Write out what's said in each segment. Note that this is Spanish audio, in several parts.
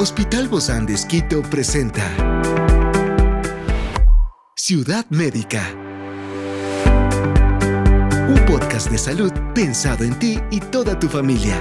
Hospital Bozán de Esquito presenta Ciudad Médica. Un podcast de salud pensado en ti y toda tu familia.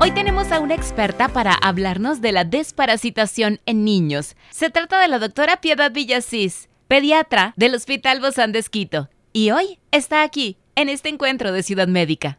Hoy tenemos a una experta para hablarnos de la desparasitación en niños. Se trata de la doctora Piedad Villasís, pediatra del Hospital Bozán de Esquito. Y hoy está aquí, en este encuentro de Ciudad Médica.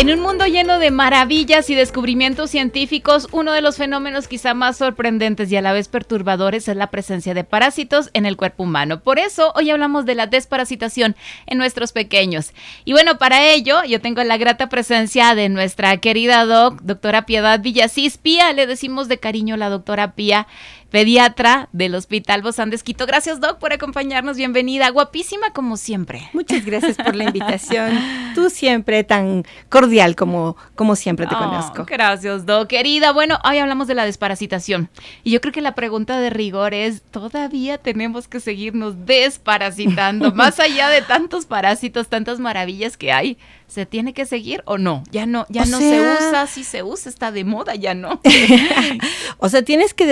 En un mundo lleno de maravillas y descubrimientos científicos, uno de los fenómenos quizá más sorprendentes y a la vez perturbadores es la presencia de parásitos en el cuerpo humano. Por eso hoy hablamos de la desparasitación en nuestros pequeños. Y bueno, para ello yo tengo la grata presencia de nuestra querida doc, doctora Piedad Villasís. Pía, le decimos de cariño la doctora Pía pediatra del Hospital Bozán de Esquito. Gracias, Doc, por acompañarnos. Bienvenida. Guapísima como siempre. Muchas gracias por la invitación. Tú siempre tan cordial como, como siempre te Oh, conozco. Gracias, Doc. Querida, bueno, hoy hablamos de la desparasitación. Y yo creo que la pregunta de rigor es, ¿todavía tenemos que seguirnos desparasitando? Más allá de tantos parásitos, tantas maravillas que hay, ¿se tiene que seguir o no? Ya no, ya O no sea- se usa, si se usa, está de moda, ya no. O sea, tienes que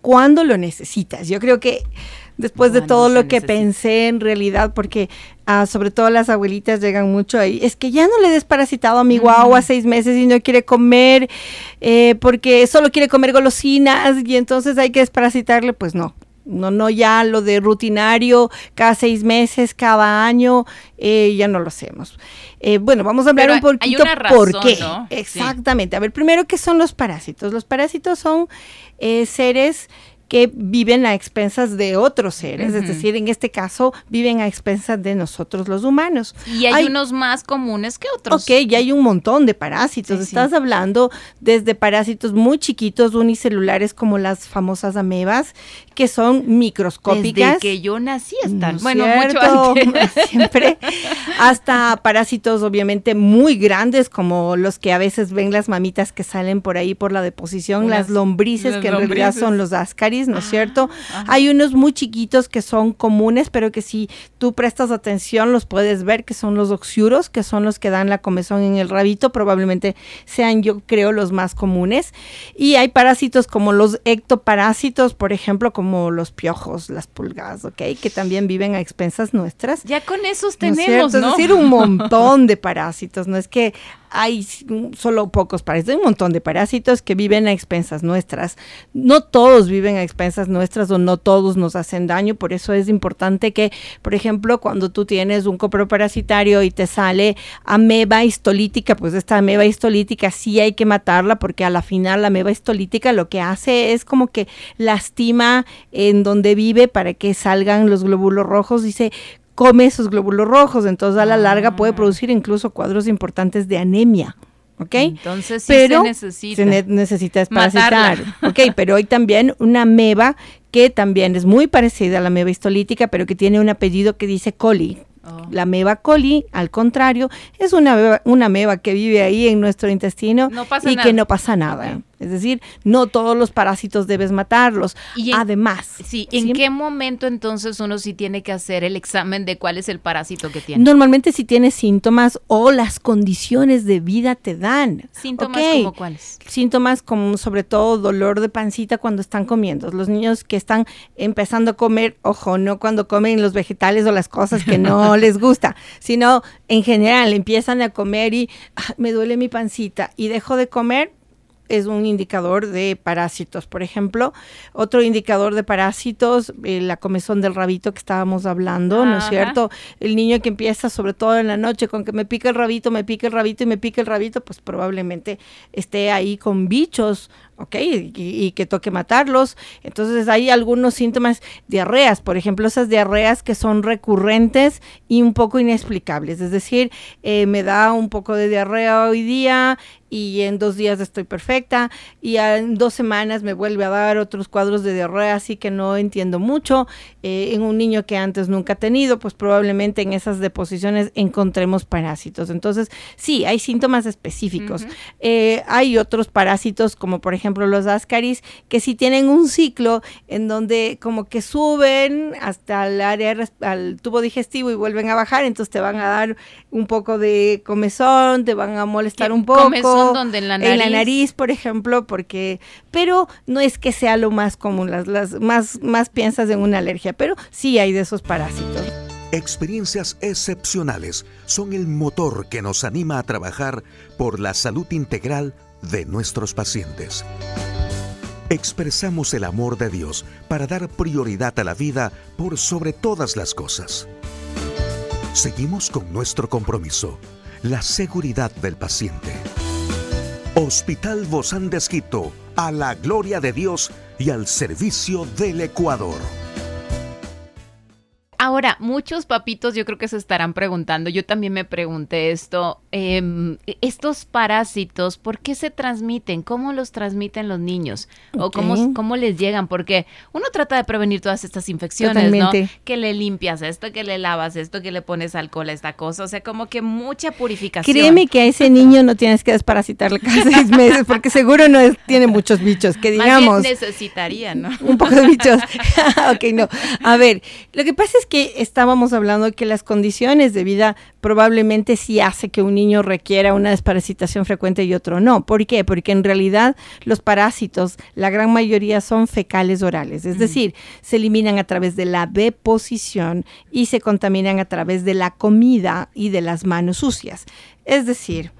cuando lo necesitas. Yo creo que después de todo lo que necesita. pensé en realidad, porque ah, sobre todo las abuelitas llegan mucho ahí, es que ya no le he desparasitado a mi guagua seis meses y no quiere comer eh, porque solo quiere comer golosinas y entonces hay que desparasitarle, pues no. No, no, ya lo de rutinario, cada seis meses, cada año, eh, ya no lo hacemos. Eh, bueno, vamos a hablar Pero un hay poquito una razón, por qué. ¿no? Sí. Exactamente. A ver, primero, ¿qué son los parásitos? Los parásitos son eh, seres que viven a expensas de otros seres, es decir, en este caso, viven a expensas de nosotros los humanos. Y hay, Hay- unos más comunes que otros. Ok, ya hay un montón de parásitos. Sí, sí. Estás hablando desde parásitos muy chiquitos, unicelulares, como las famosas amebas, que son microscópicas. Desde que yo nací están. ¿no bueno, mucho cierto? antes. Siempre. Hasta parásitos obviamente muy grandes, como los que a veces ven las mamitas que salen por ahí por la deposición, las lombrices, las que en realidad son los ascaris, ¿no es Ah, cierto? ajá. Hay unos muy chiquitos que son comunes, pero que si tú prestas atención los puedes ver, que son los oxiuros, que son los que dan la comezón en el rabito, probablemente sean yo creo los más comunes. Y hay parásitos como los ectoparásitos, por ejemplo, como los piojos, las pulgas, ¿ok? Que también viven a expensas nuestras. Ya con esos ¿No es tenemos? ¿no? Es decir, un montón de parásitos, no es que hay solo pocos parásitos, hay un montón de parásitos que viven a expensas nuestras. No todos viven a expensas nuestras o no todos nos hacen daño, por eso es importante que, por ejemplo, cuando tú tienes un coproparasitario y te sale ameba histolítica, pues esta ameba histolítica sí hay que matarla porque a la final la ameba histolítica lo que hace es como que lastima en donde vive para que salgan los glóbulos rojos. Y se come esos glóbulos rojos, entonces a la larga puede Ah. producir incluso cuadros importantes de anemia. ¿Ok? Entonces sí pero se necesita. se ne- necesita desparasitar. Ok, pero hay también una ameba que también es muy parecida a la ameba histolítica, pero que tiene un apellido que dice coli. Oh. La ameba coli, al contrario, es una ameba, una ameba que vive ahí en nuestro intestino No y nada. que no pasa nada. Es decir, no todos los parásitos debes matarlos. Y en- Además, Sí, ¿en ¿sí? qué momento entonces uno sí tiene que hacer el examen de cuál es el parásito que tiene? Normalmente si tienes síntomas o las condiciones de vida te dan. Síntomas como cuáles. Síntomas como sobre todo dolor de pancita cuando están comiendo. Los niños que están empezando a comer, ojo, no cuando comen los vegetales o las cosas que no les gusta, sino en general empiezan a comer y "Ah, me duele mi pancita y dejo de comer, es un indicador de parásitos. Por ejemplo, otro indicador de parásitos, eh, la comezón del rabito que estábamos hablando, ¿no es cierto? El niño que empieza, sobre todo en la noche, con que me pica el rabito, me pica el rabito y me pica el rabito, pues probablemente esté ahí con bichos ¿ok? Y, que toque matarlos. Entonces hay algunos síntomas, diarreas, por ejemplo, esas diarreas que son recurrentes y un poco inexplicables. Es decir, eh, me da un poco de diarrea hoy día y en dos días estoy perfecta y en dos semanas me vuelve a dar otros cuadros de diarrea así que no entiendo mucho eh, en un niño que antes nunca ha tenido pues probablemente en esas deposiciones encontremos parásitos entonces sí hay síntomas específicos eh, hay otros parásitos como por ejemplo los ascaris que sí tienen un ciclo en donde como que suben hasta el área al tubo digestivo y vuelven a bajar entonces te van a dar un poco de comezón te van a molestar un poco donde en la nariz. En la nariz, por ejemplo, porque, pero no es que sea lo más común, las, las más, más piensas en una alergia, pero sí hay de esos parásitos. Experiencias excepcionales son el motor que nos anima a trabajar por la salud integral de nuestros pacientes. Expresamos el amor de Dios para dar prioridad a la vida por sobre todas las cosas. Seguimos con nuestro compromiso, la seguridad del paciente. Hospital Bozán de a la gloria de Dios y al servicio del Ecuador. Ahora, muchos papitos yo creo que se estarán preguntando, yo también me pregunté esto, em, estos parásitos, ¿por qué se transmiten? ¿Cómo los transmiten los niños? ¿O cómo, cómo, les llegan? Porque uno trata de prevenir todas estas infecciones, ¿no? Que le limpias esto, que le lavas esto, que le pones alcohol a esta cosa, o sea, como que mucha purificación. Créeme que a ese niño no tienes que desparasitarle cada seis meses, porque seguro no tiene muchos bichos, que digamos. necesitaría, ¿no? Un poco de bichos. ok, no. A ver, lo que pasa es que estábamos hablando que las condiciones de vida probablemente sí hace que un niño requiera una desparasitación frecuente y otro no. ¿Por qué? Porque en realidad los parásitos, la gran mayoría son fecales orales, es decir, se eliminan a través de la deposición y se contaminan a través de la comida y de las manos sucias. Es decir,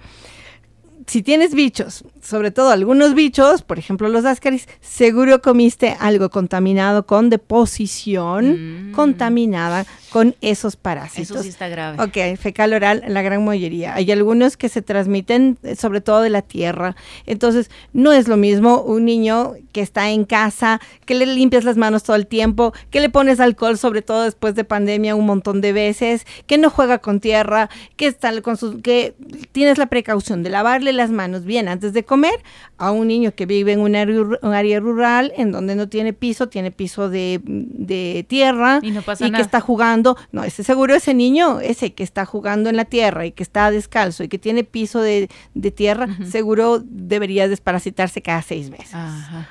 si tienes bichos, sobre todo algunos bichos, por ejemplo los ascaris, seguro comiste algo contaminado con deposición mm. contaminada con esos parásitos. Eso sí está grave. Ok, fecal oral, la gran mayoría. Hay algunos que se transmiten eh, sobre todo de la tierra. Entonces, no es lo mismo un niño que está en casa, que le limpias las manos todo el tiempo, que le pones alcohol, sobre todo después de pandemia, un montón de veces, que no juega con tierra, que está con sus, que tienes la precaución de lavarle las manos bien antes de comer, a un niño que vive en un área, rural, en donde no tiene piso, tiene piso de, tierra y, no que está jugando. No, ese seguro ese niño, ese que está jugando en la tierra y que está descalzo y que tiene piso de, tierra, seguro debería desparasitarse cada seis meses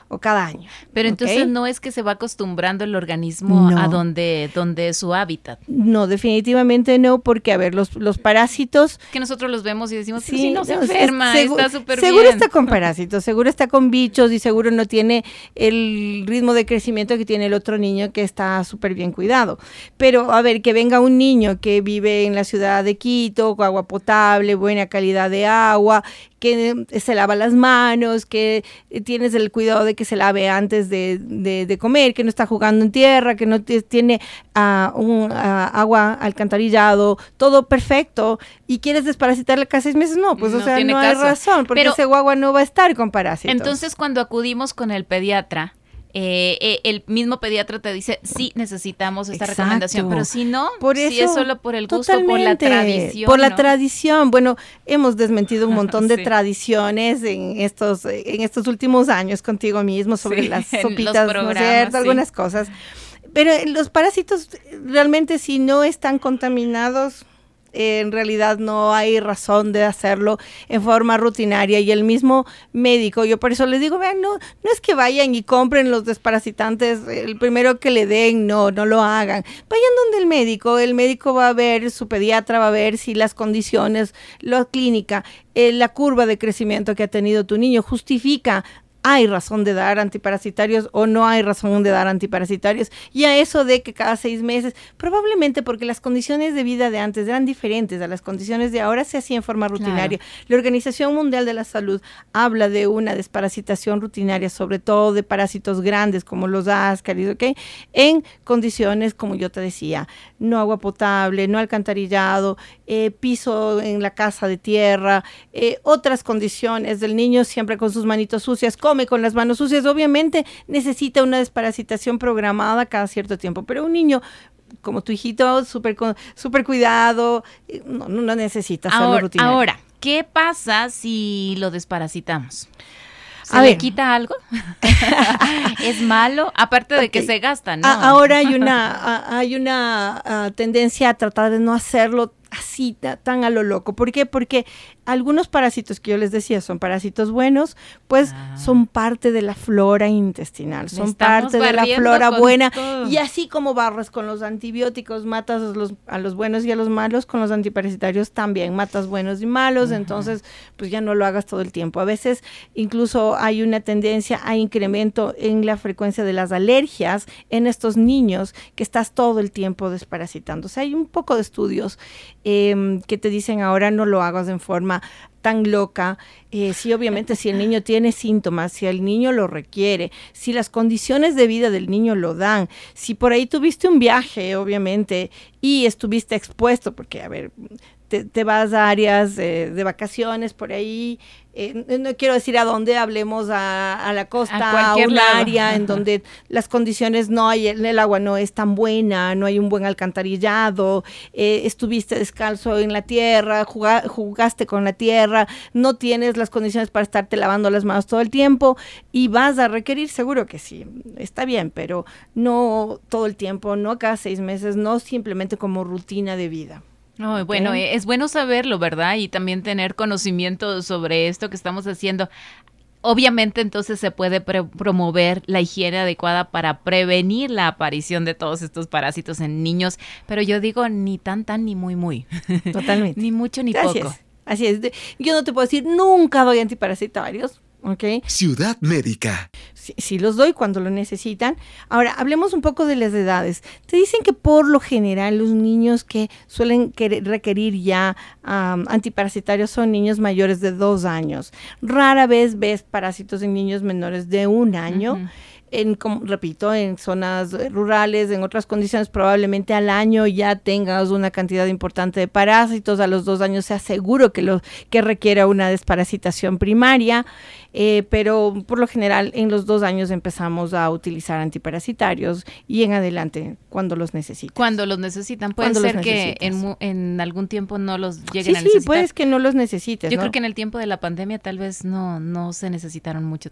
o cada año. Pero entonces no es que se va acostumbrando el organismo a donde, donde es su hábitat. No, definitivamente no, porque a ver, los, los parásitos... Que nosotros los vemos y decimos, sí, si no se enferma, está súper bien. Seguro está con parásitos, seguro está con bichos y seguro no tiene el ritmo de crecimiento que tiene el otro niño que está súper bien cuidado. Pero a ver, que venga un niño que vive en la ciudad de Quito, con agua potable, buena calidad de agua, que se lava las manos, que tienes el cuidado de que se lave antes de, comer, que no está jugando en tierra, que no tiene un, ah, agua alcantarillado, todo perfecto, y quieres desparasitarle cada seis meses, no, pues o sea, no hay razón, porque ese guagua no va a estar con parásitos. Entonces, cuando acudimos con el pediatra, eh, eh, el mismo pediatra te dice, sí, necesitamos esta recomendación, pero si no, por eso, si es solo por el gusto, por la tradición. Por la tradición, bueno, hemos desmentido un montón de tradiciones en estos, en estos últimos años contigo mismo sobre las sopitas, ¿no cierto? Algunas cosas. Pero los parásitos realmente si no están contaminados, en realidad no hay razón de hacerlo en forma rutinaria y el mismo médico, yo por eso les digo, vean, no, no es que vayan y compren los desparasitantes el primero que le den, no, no lo hagan. Vayan donde el médico, el médico va a ver, su pediatra va a ver si las condiciones, la clínica, eh, la curva de crecimiento que ha tenido tu niño justifica hay razón de dar antiparasitarios o no hay razón de dar antiparasitarios. Y a eso de que cada seis meses, probablemente porque las condiciones de vida de antes eran diferentes a las condiciones de ahora, se hacía en forma rutinaria. La Organización Mundial de la Salud habla de una desparasitación rutinaria, sobre todo de parásitos grandes como los ascaris, ¿ok? En condiciones, como yo te decía, no agua potable, no alcantarillado, eh, piso en la casa de tierra, eh, otras condiciones del niño siempre con sus manitos sucias, come con las manos sucias, obviamente necesita una desparasitación programada cada cierto tiempo, pero un niño como tu hijito, súper super cuidado, eh, no, no necesita ahora, rutinario. Ahora, ¿qué pasa si lo desparasitamos? ¿Se le quita algo? ¿Es malo? Aparte de que se gasta, ¿no? ahora hay una, hay una tendencia a tratar de no hacerlo así tan a lo loco. ¿Por qué? Porque algunos parásitos que yo les decía son parásitos buenos, pues ah. son parte de la flora intestinal, son parte de la flora buena. Y así como barras con los antibióticos, matas a los, a los, buenos y a los malos, con los antiparasitarios también matas buenos y malos, entonces pues ya no lo hagas todo el tiempo. A veces incluso hay una tendencia a incremento en la frecuencia de las alergias en estos niños que estás todo el tiempo desparasitando. O sea, hay un poco de estudios em, que te dicen ahora no lo hagas en forma tan loca, eh, si obviamente si el niño tiene síntomas, si el niño lo requiere, si las condiciones de vida del niño lo dan, si por ahí tuviste un viaje, obviamente, y estuviste expuesto, porque, a ver, te, vas a áreas de vacaciones por ahí, eh, no quiero decir a dónde, hablemos a, la costa, a, un área en donde las condiciones no hay, el, agua no es tan buena, no hay un buen alcantarillado, eh, estuviste descalzo en la tierra, jugaste con la tierra, no tienes las condiciones para estarte lavando las manos todo el tiempo y vas a requerir, seguro que sí, está bien, pero no todo el tiempo, no cada seis meses, no simplemente como rutina de vida. No, bueno, eh, es bueno saberlo, ¿verdad? Y también tener conocimiento sobre esto que estamos haciendo. Obviamente entonces se puede promover la higiene adecuada para prevenir la aparición de todos estos parásitos en niños, pero yo digo ni tan tan ni muy muy. Totalmente. ni mucho ni poco. Así es. Yo no te puedo decir nunca doy antiparasitarios, Ciudad Médica. Sí, los doy cuando lo necesitan. Ahora, hablemos un poco de las edades. Te dicen que por lo general los niños que suelen requerir ya antiparasitarios son niños mayores de dos años. Rara vez ves parásitos en niños menores de un año en, como, repito, en zonas rurales, en otras condiciones, probablemente al año ya tengas una cantidad importante de parásitos, a los dos años sea seguro que, lo, que requiera una desparasitación primaria, eh, pero por lo general en los dos años empezamos a utilizar antiparasitarios y en adelante cuando los necesitan. Cuando los necesitan, puede ser que en, algún tiempo no los lleguen a necesitar. Sí, puedes que no los necesites. Yo creo que en el tiempo de la pandemia tal vez no, no se necesitaron mucho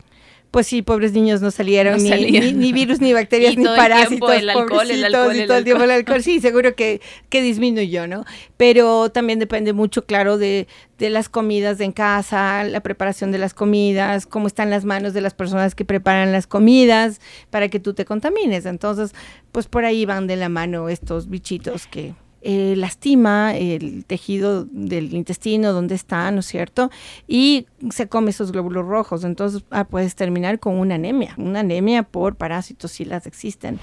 pues sí, pobres niños no salieron, ni, virus, ni bacterias, ni parásitos. El, alcohol, el alcohol, y todo el tiempo el alcohol. Sí, seguro que, que disminuyó, ¿no? Pero también depende mucho, claro, de, de las comidas en casa, la preparación de las comidas, cómo están las manos de las personas que preparan las comidas para que tú te contamines. Entonces, pues por ahí van de la mano estos bichitos que eh, lastima el tejido del intestino donde está, ¿no es cierto? Y se come esos glóbulos rojos, entonces ah, puedes terminar con una anemia, una anemia por parásitos si las existen.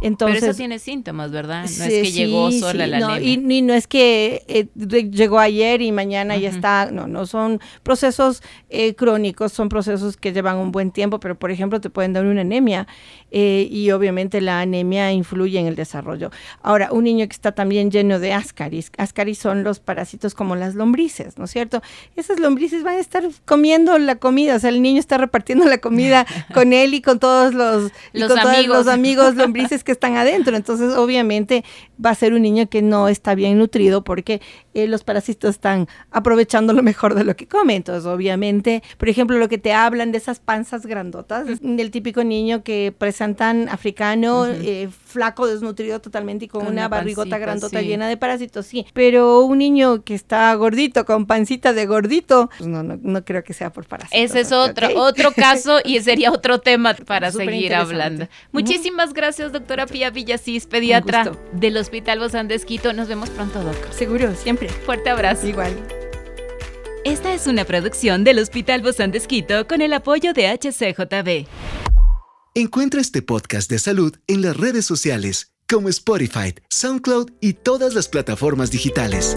Entonces, Pero eso tiene síntomas, ¿verdad? No es que llegó sola la no. Y, no es que eh, llegó ayer y mañana ya está. No, no son procesos eh, crónicos, son procesos que llevan un buen tiempo, pero por ejemplo te pueden dar una anemia eh, y obviamente la anemia influye en el desarrollo. Ahora, un niño que está también lleno de ascaris, ascaris son los parásitos como las lombrices, ¿no es cierto? Esas lombrices van a estar comiendo la comida, o sea, el niño está repartiendo la comida con él y con todos los, los amigos. los amigos lombrices que están adentro. Entonces, obviamente, va a ser un niño que no está bien nutrido porque eh, los parásitos están aprovechando lo mejor de lo que come. Entonces, obviamente, por ejemplo, lo que te hablan de esas panzas grandotas, del típico niño que presentan africano, eh, flaco, desnutrido totalmente y con, una barrigota grandota llena de parásitos, sí. Pero un niño que está gordito, con pancita de gordito, pues no, no, creo que sea por parásitos. Ese es otro, otro caso y sería otro tema para seguir hablando. Muchísimas gracias, doctora Pía Villasís, pediatra del Hospital Bozán de Esquito. Nos vemos pronto, doctor. Seguro, siempre. Fuerte abrazo. Igual. Esta es una producción del Hospital Bozán de Esquito con el apoyo de HCJB. Encuentra este podcast de salud en las redes sociales como Spotify, SoundCloud y todas las plataformas digitales.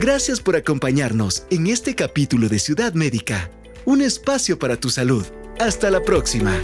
Gracias por acompañarnos en este capítulo de Ciudad Médica, un espacio para tu salud. Hasta la próxima.